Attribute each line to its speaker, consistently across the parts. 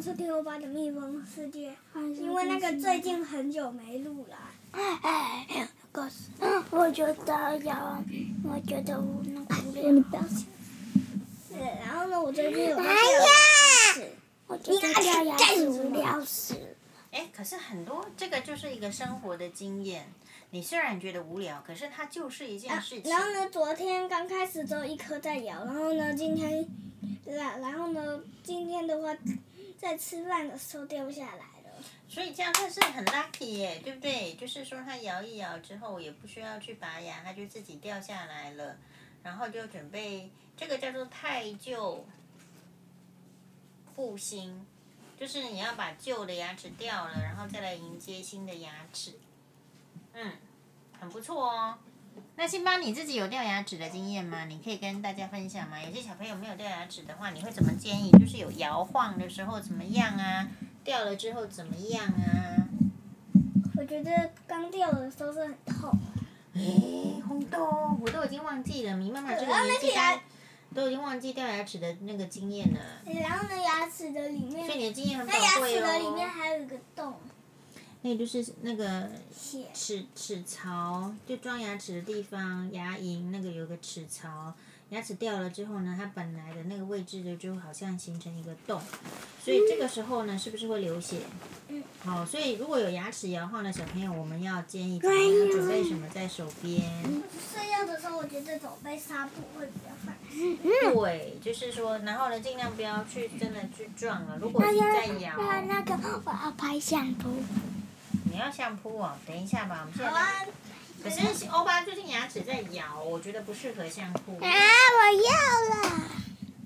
Speaker 1: 迎收听欧巴的蜜蜂世界。因为那个最近很久没录了。
Speaker 2: 哎，可是我觉得要，我觉得我那个无聊。
Speaker 1: 你不要笑。是，然后呢，我最近有个。
Speaker 2: 哎呀！我觉得掉牙齿无聊死。
Speaker 3: 哎，可是很多这个就是一个生活的经验。你虽然觉得无聊，可是它就是一件事情。
Speaker 1: 啊、然后呢，昨天刚开始只有一颗在咬，然后呢，今天，然然后呢，今天的话，在吃饭的时候掉下来了。
Speaker 3: 所以这样算是很 lucky 耶，对不对？就是说它摇一摇之后，也不需要去拔牙，它就自己掉下来了，然后就准备这个叫做汰旧复新，就是你要把旧的牙齿掉了，然后再来迎接新的牙齿。嗯，很不错哦。那辛巴，你自己有掉牙齿的经验吗？你可以跟大家分享吗？有些小朋友没有掉牙齿的话，你会怎么建议？就是有摇晃的时候怎么样啊？掉了之后怎么样啊？
Speaker 1: 我觉得刚掉的时候是很痛。
Speaker 3: 哎，红豆，我都已经忘记了，你妈妈这个年纪大，都已经忘记掉牙齿的那个经验了。
Speaker 1: 然后呢，牙齿的里面，
Speaker 3: 所以你的经验很宝贵哦。
Speaker 1: 那牙齿的里面还有一个洞。
Speaker 3: 那就是那个齿齿槽，就装牙齿的地方，牙龈那个有个齿槽，牙齿掉了之后呢，它本来的那个位置的就好像形成一个洞，所以这个时候呢，是不是会流血？嗯。好，所以如果有牙齿摇晃的小朋友，我们要建议他准备什么在手边？
Speaker 1: 睡觉的时候，我觉得准备纱布会比较放心。
Speaker 3: 对，就是说，然后呢，尽量不要去真的去撞了。如果你在摇，
Speaker 2: 那个我要拍相扑。
Speaker 3: 你要相扑哦，等一下吧，我们现在。可是欧巴最近牙齿在摇，我觉得不适合相扑。
Speaker 2: 啊，我要了。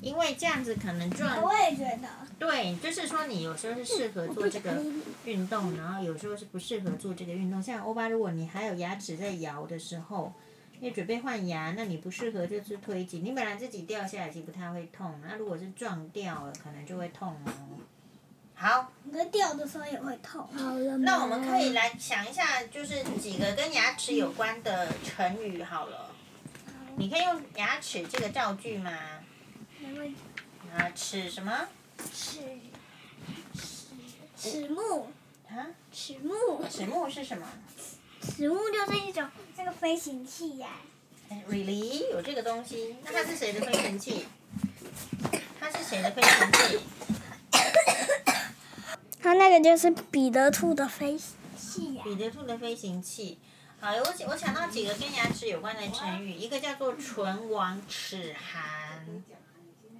Speaker 3: 因为这样子可能撞。
Speaker 1: 我也觉得。
Speaker 3: 对，就是说你有时候是适合做这个运动，然后有时候是不适合做这个运动。像欧巴，如果你还有牙齿在摇的时候，你准备换牙，那你不适合就是推挤。你本来自己掉下来其实不太会痛，那如果是撞掉了，可能就会痛哦。好，
Speaker 1: 那掉的时候也会痛。
Speaker 2: 好了，
Speaker 3: 那我们可以来想一下，就是几个跟牙齿有关的成语好了。你可以用牙齿这个造句吗？
Speaker 1: 没问题。
Speaker 3: 啊，齿什么？
Speaker 1: 齿齿木。
Speaker 3: 啊？
Speaker 1: 齿木。
Speaker 3: 齿木是什么？
Speaker 1: 齿木就是一种那个飞行器呀。
Speaker 3: Really？有这个东西？那它是谁的飞行器？它是谁的飞行器？
Speaker 1: 它那个就是彼得兔的飞行器呀、啊。
Speaker 3: 彼得兔的飞行器，好，我我想到几个跟牙齿有关的成语，一个叫做“唇亡齿寒”。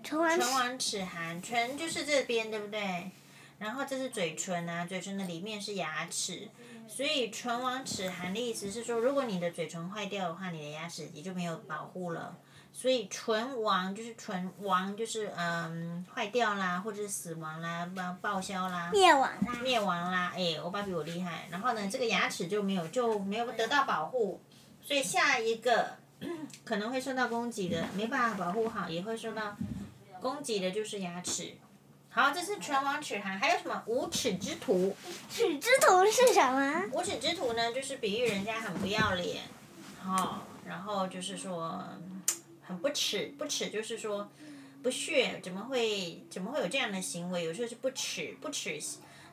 Speaker 3: 唇亡齿寒，唇就是这边，对不对？然后这是嘴唇啊，嘴唇的里面是牙齿，所以“唇亡齿寒”的意思是说，如果你的嘴唇坏掉的话，你的牙齿也就没有保护了。所以唇亡就是唇亡就是嗯坏掉啦，或者是死亡啦，不报销啦。
Speaker 1: 灭亡啦。
Speaker 3: 灭亡啦，哎，欧巴比我厉害。然后呢，这个牙齿就没有就没有得到保护，所以下一个可能会受到攻击的，没办法保护好，也会受到攻击的就是牙齿。好，这是唇亡齿寒，还有什么无齿之徒？
Speaker 1: 齿之徒是什么？
Speaker 3: 无齿之徒呢，就是比喻人家很不要脸，好、哦，然后就是说。很不耻，不耻就是说不屑，怎么会怎么会有这样的行为？有时候是不耻，不耻。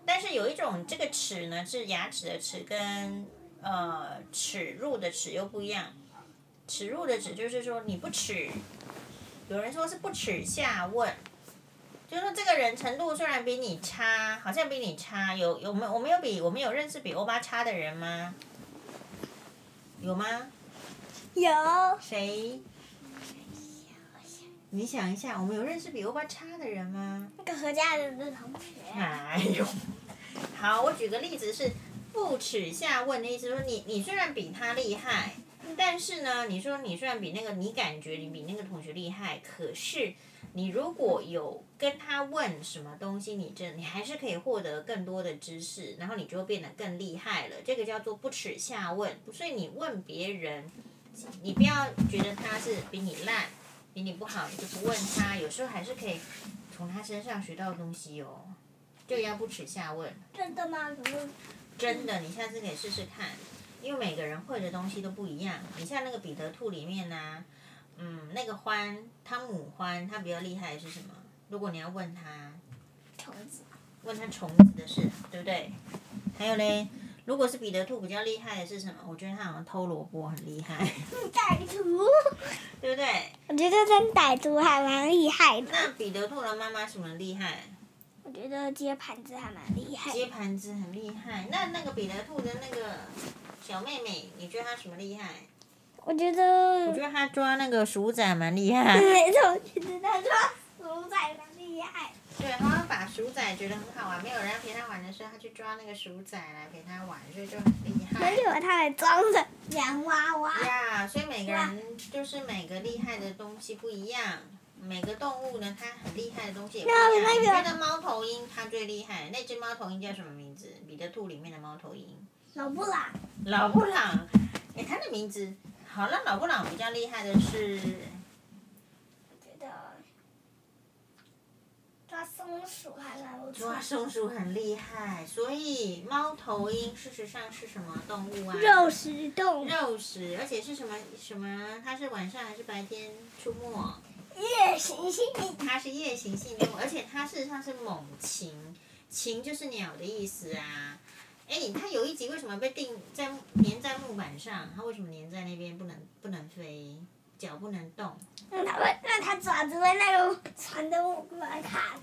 Speaker 3: 但是有一种这个齿呢，是牙齿的齿，跟呃耻辱的耻又不一样。耻辱的耻就是说你不耻，有人说是不耻下问，就是说这个人程度虽然比你差，好像比你差，有有没有我们有比我们有认识比欧巴差的人吗？有吗？
Speaker 1: 有。
Speaker 3: 谁？你想一下，我们有认识比欧巴差的人吗？
Speaker 1: 那个何家人的同学。
Speaker 3: 哎呦，好，我举个例子是不耻下问的意思，说你你虽然比他厉害，但是呢，你说你虽然比那个你感觉你比那个同学厉害，可是你如果有跟他问什么东西，你这你还是可以获得更多的知识，然后你就会变得更厉害了。这个叫做不耻下问，所以你问别人，你不要觉得他是比你烂。比你不好，你就不问他，有时候还是可以从他身上学到东西哦。就要不耻下问。
Speaker 1: 真的吗？
Speaker 3: 真的，你下次可以试试看，因为每个人会的东西都不一样。你像那个彼得兔里面呢、啊，嗯，那个獾，汤姆獾，他比较厉害的是什么？如果你要问他，
Speaker 1: 虫子。
Speaker 3: 问他虫子的事，对不对？还有嘞，如果是彼得兔比较厉害的是什么？我觉得他好像偷萝卜很厉害。
Speaker 1: 歹徒。
Speaker 3: 对不对？
Speaker 1: 我觉得真歹徒还蛮厉害的。
Speaker 3: 那彼得兔的妈妈什么厉害？
Speaker 1: 我觉得接盘子还蛮厉害。
Speaker 3: 接盘子很厉害。那那个彼得兔的那个小妹妹，你觉得她什么厉害？
Speaker 1: 我觉得。
Speaker 3: 我觉得她抓那个鼠仔蛮厉害。
Speaker 1: 没错，我觉得她抓鼠仔蛮厉害。
Speaker 3: 对，他把鼠仔觉得很好玩，没有人要陪他玩的时候，他去抓那个鼠仔来陪他玩，所以就很厉害。
Speaker 1: 没有他还装着洋娃娃。
Speaker 3: 呀，所以每个人就是每个厉害的东西不一样，每个动物呢，它很厉害的东西也不一样。那个、你觉得猫头鹰它最厉害？那只猫头鹰叫什么名字？彼得兔里面的猫头鹰。
Speaker 1: 老布朗。
Speaker 3: 老布朗，哎，它的名字好了。老布朗比较厉害的是。
Speaker 1: 抓松鼠还来不及。
Speaker 3: 抓松鼠很厉害，所以猫头鹰事实上是什么动物啊？
Speaker 1: 肉食动物。
Speaker 3: 肉食，而且是什么什么？它是晚上还是白天出没？
Speaker 1: 夜行性。
Speaker 3: 它是夜行性动物，而且它事实上是猛禽，禽就是鸟的意思啊。哎，它有一集为什么被定在粘在木板上？它为什么粘在那边不能不能飞？脚不能动，
Speaker 1: 那它会，那它爪子被那个船的木板卡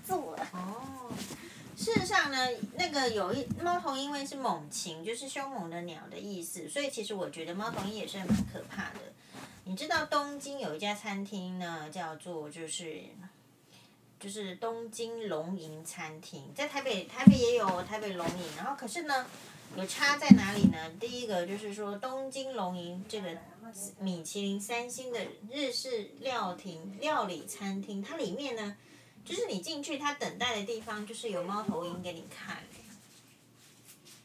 Speaker 3: 上呢，那个有一猫头鹰，因为是猛禽，就是凶猛的鸟的意思，所以其实我觉得猫头鹰也是蛮可怕的。你知道东京有一家餐厅呢，叫做就是就是东京龙吟餐厅，在台北台北也有台北龙吟，然后可是呢，有差在哪里呢？第一个就是说东京龙吟这个。米其林三星的日式料亭料理餐厅，它里面呢，就是你进去，它等待的地方就是有猫头鹰给你看，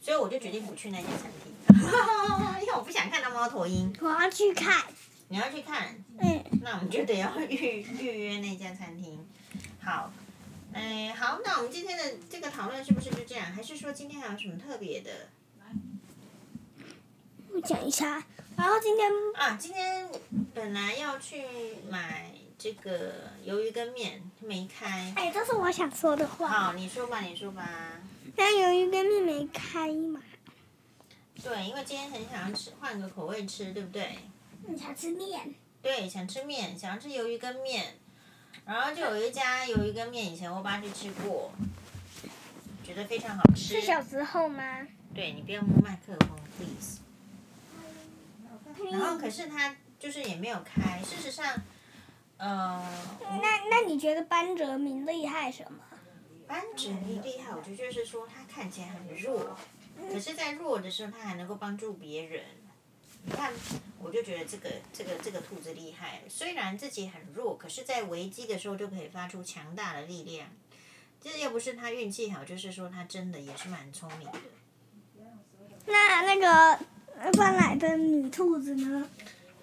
Speaker 3: 所以我就决定不去那家餐厅，因为我不想看到猫头鹰。
Speaker 1: 我要去看。
Speaker 3: 你要去看？
Speaker 1: 嗯。
Speaker 3: 那我们就得要预预约那家餐厅。好，哎，好，那我们今天的这个讨论是不是就这样？还是说今天还有什么特别的？
Speaker 1: 我讲一下。然后今天
Speaker 3: 啊，今天本来要去买这个鱿鱼羹面，没开。
Speaker 1: 哎，这是我想说的话。
Speaker 3: 好，你说吧，你说吧。
Speaker 1: 那鱿鱼羹面没开嘛？
Speaker 3: 对，因为今天很想要吃，换个口味吃，对不对？
Speaker 1: 你想吃面？
Speaker 3: 对，想吃面，想要吃鱿鱼羹面。然后就有一家鱿鱼羹面，以前我爸去吃过，觉得非常好吃。
Speaker 1: 是小时候吗？
Speaker 3: 对，你不要摸麦克风，please。然后可是他就是也没有开，事实上，呃。
Speaker 1: 那那你觉得班哲明厉害什么？
Speaker 3: 班哲明厉害，我觉得就是说他看起来很弱，可是，在弱的时候他还能够帮助别人。你看，我就觉得这个这个这个兔子厉害，虽然自己很弱，可是在危机的时候就可以发出强大的力量。这要不是他运气好，就是说他真的也是蛮聪明的。
Speaker 1: 那那个。搬来的女兔子呢？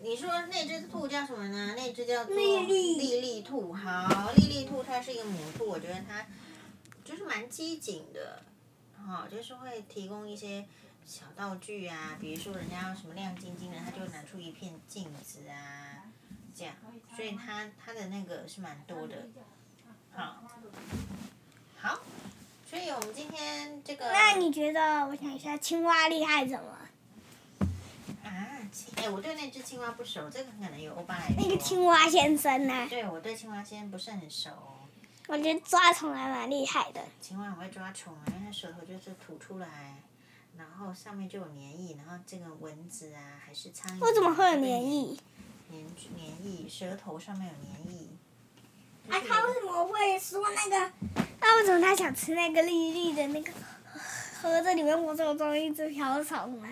Speaker 3: 你说那只兔叫什么呢？那只叫做
Speaker 1: 莉莉。
Speaker 3: 莉莉兔，好，丽丽兔它是一个母兔，我觉得它就是蛮机警的，好，就是会提供一些小道具啊，比如说人家要什么亮晶晶的，它就拿出一片镜子啊，这样，所以它它的那个是蛮多的，好，好，所以我们今天这个。
Speaker 1: 那你觉得？我想一下，青蛙厉害怎么？
Speaker 3: 哎，我对那只青蛙不熟，这个可能有欧巴来。
Speaker 1: 那个青蛙先生呢？
Speaker 3: 对，我对青蛙先生不是很熟。
Speaker 1: 我觉得抓虫还蛮厉害的。
Speaker 3: 青蛙很会抓虫啊，因为它舌头就是吐出来，然后上面就有粘液，然后这个蚊子啊还是苍蝇。
Speaker 1: 为什么会有粘液？
Speaker 3: 粘粘液，舌头上面有粘液。
Speaker 1: 啊，他为什么会说那个？那为什么他想吃那个绿绿的那个盒子里面我怎么装一只瓢虫呢？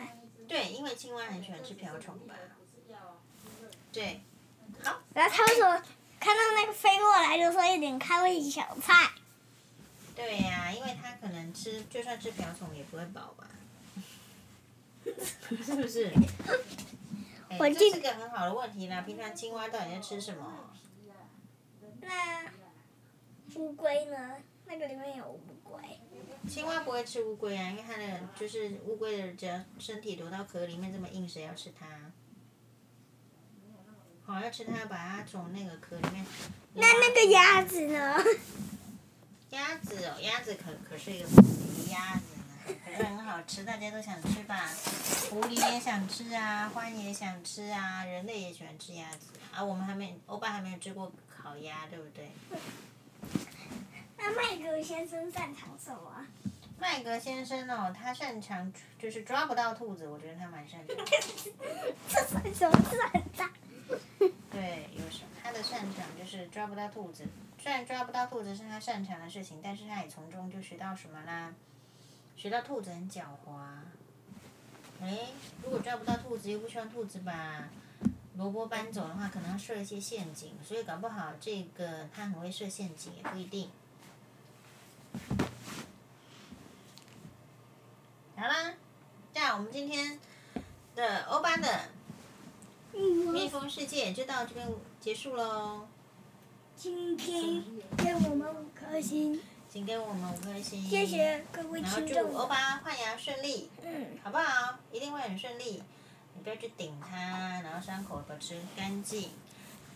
Speaker 3: 对，因为青蛙很喜欢吃瓢虫吧。对，好。
Speaker 1: 然后他为什么看到那个飞过来就说一点开胃小菜？
Speaker 3: 对呀、啊，因为他可能吃，就算吃瓢虫也不会饱吧？是不是？我、欸、这是个很好的问题啦。平常青蛙到底在吃什么？
Speaker 1: 那乌龟呢？那个里面有乌龟。
Speaker 3: 青蛙不会吃乌龟啊，因为它的就是乌龟的，只要身体躲到壳里面这么硬，谁要吃它？好，要吃它，把它从那个壳里面。
Speaker 1: 那那个鸭子呢？
Speaker 3: 鸭子哦，鸭子可可是一个狐狸鸭子呢，可是很好吃，大家都想吃吧？狐狸也想吃啊，獾也想吃啊，人类也喜欢吃鸭子啊。我们还没，欧巴还没有吃过烤鸭，对不对？
Speaker 1: 那麦格先生擅长什么？
Speaker 3: 麦格先生哦，他擅长就是抓不到兔子，我觉得他蛮擅长。
Speaker 1: 这算什么擅长？
Speaker 3: 对，有什他的擅长就是抓不到兔子。虽然抓不到兔子是他擅长的事情，但是他也从中就学到什么啦？学到兔子很狡猾。哎，如果抓不到兔子，又不希望兔子把萝卜搬走的话，可能要设一些陷阱。所以搞不好这个他很会设陷阱，也不一定。好啦，这样我们今天的欧巴的蜜蜂世界就到这边结束喽。
Speaker 1: 今天给我们五颗星，
Speaker 3: 请给我们五颗星。
Speaker 1: 谢谢各位听众。
Speaker 3: 然后祝欧巴换牙顺利，
Speaker 1: 嗯，
Speaker 3: 好不好？一定会很顺利。你不要去顶它，然后伤口保持干净。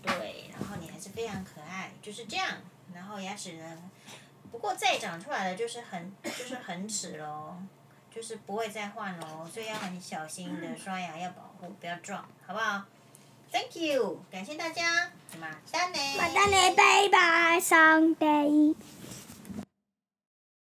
Speaker 3: 对，然后你还是非常可爱，就是这样。然后牙齿呢，不过再长出来的就是很，就是很齿喽，就是不会再换喽，所以要很小心的刷牙，要保护，不要撞，好不好？Thank you，感谢大家，马丹尼，
Speaker 1: 马丹尼，拜拜上帝。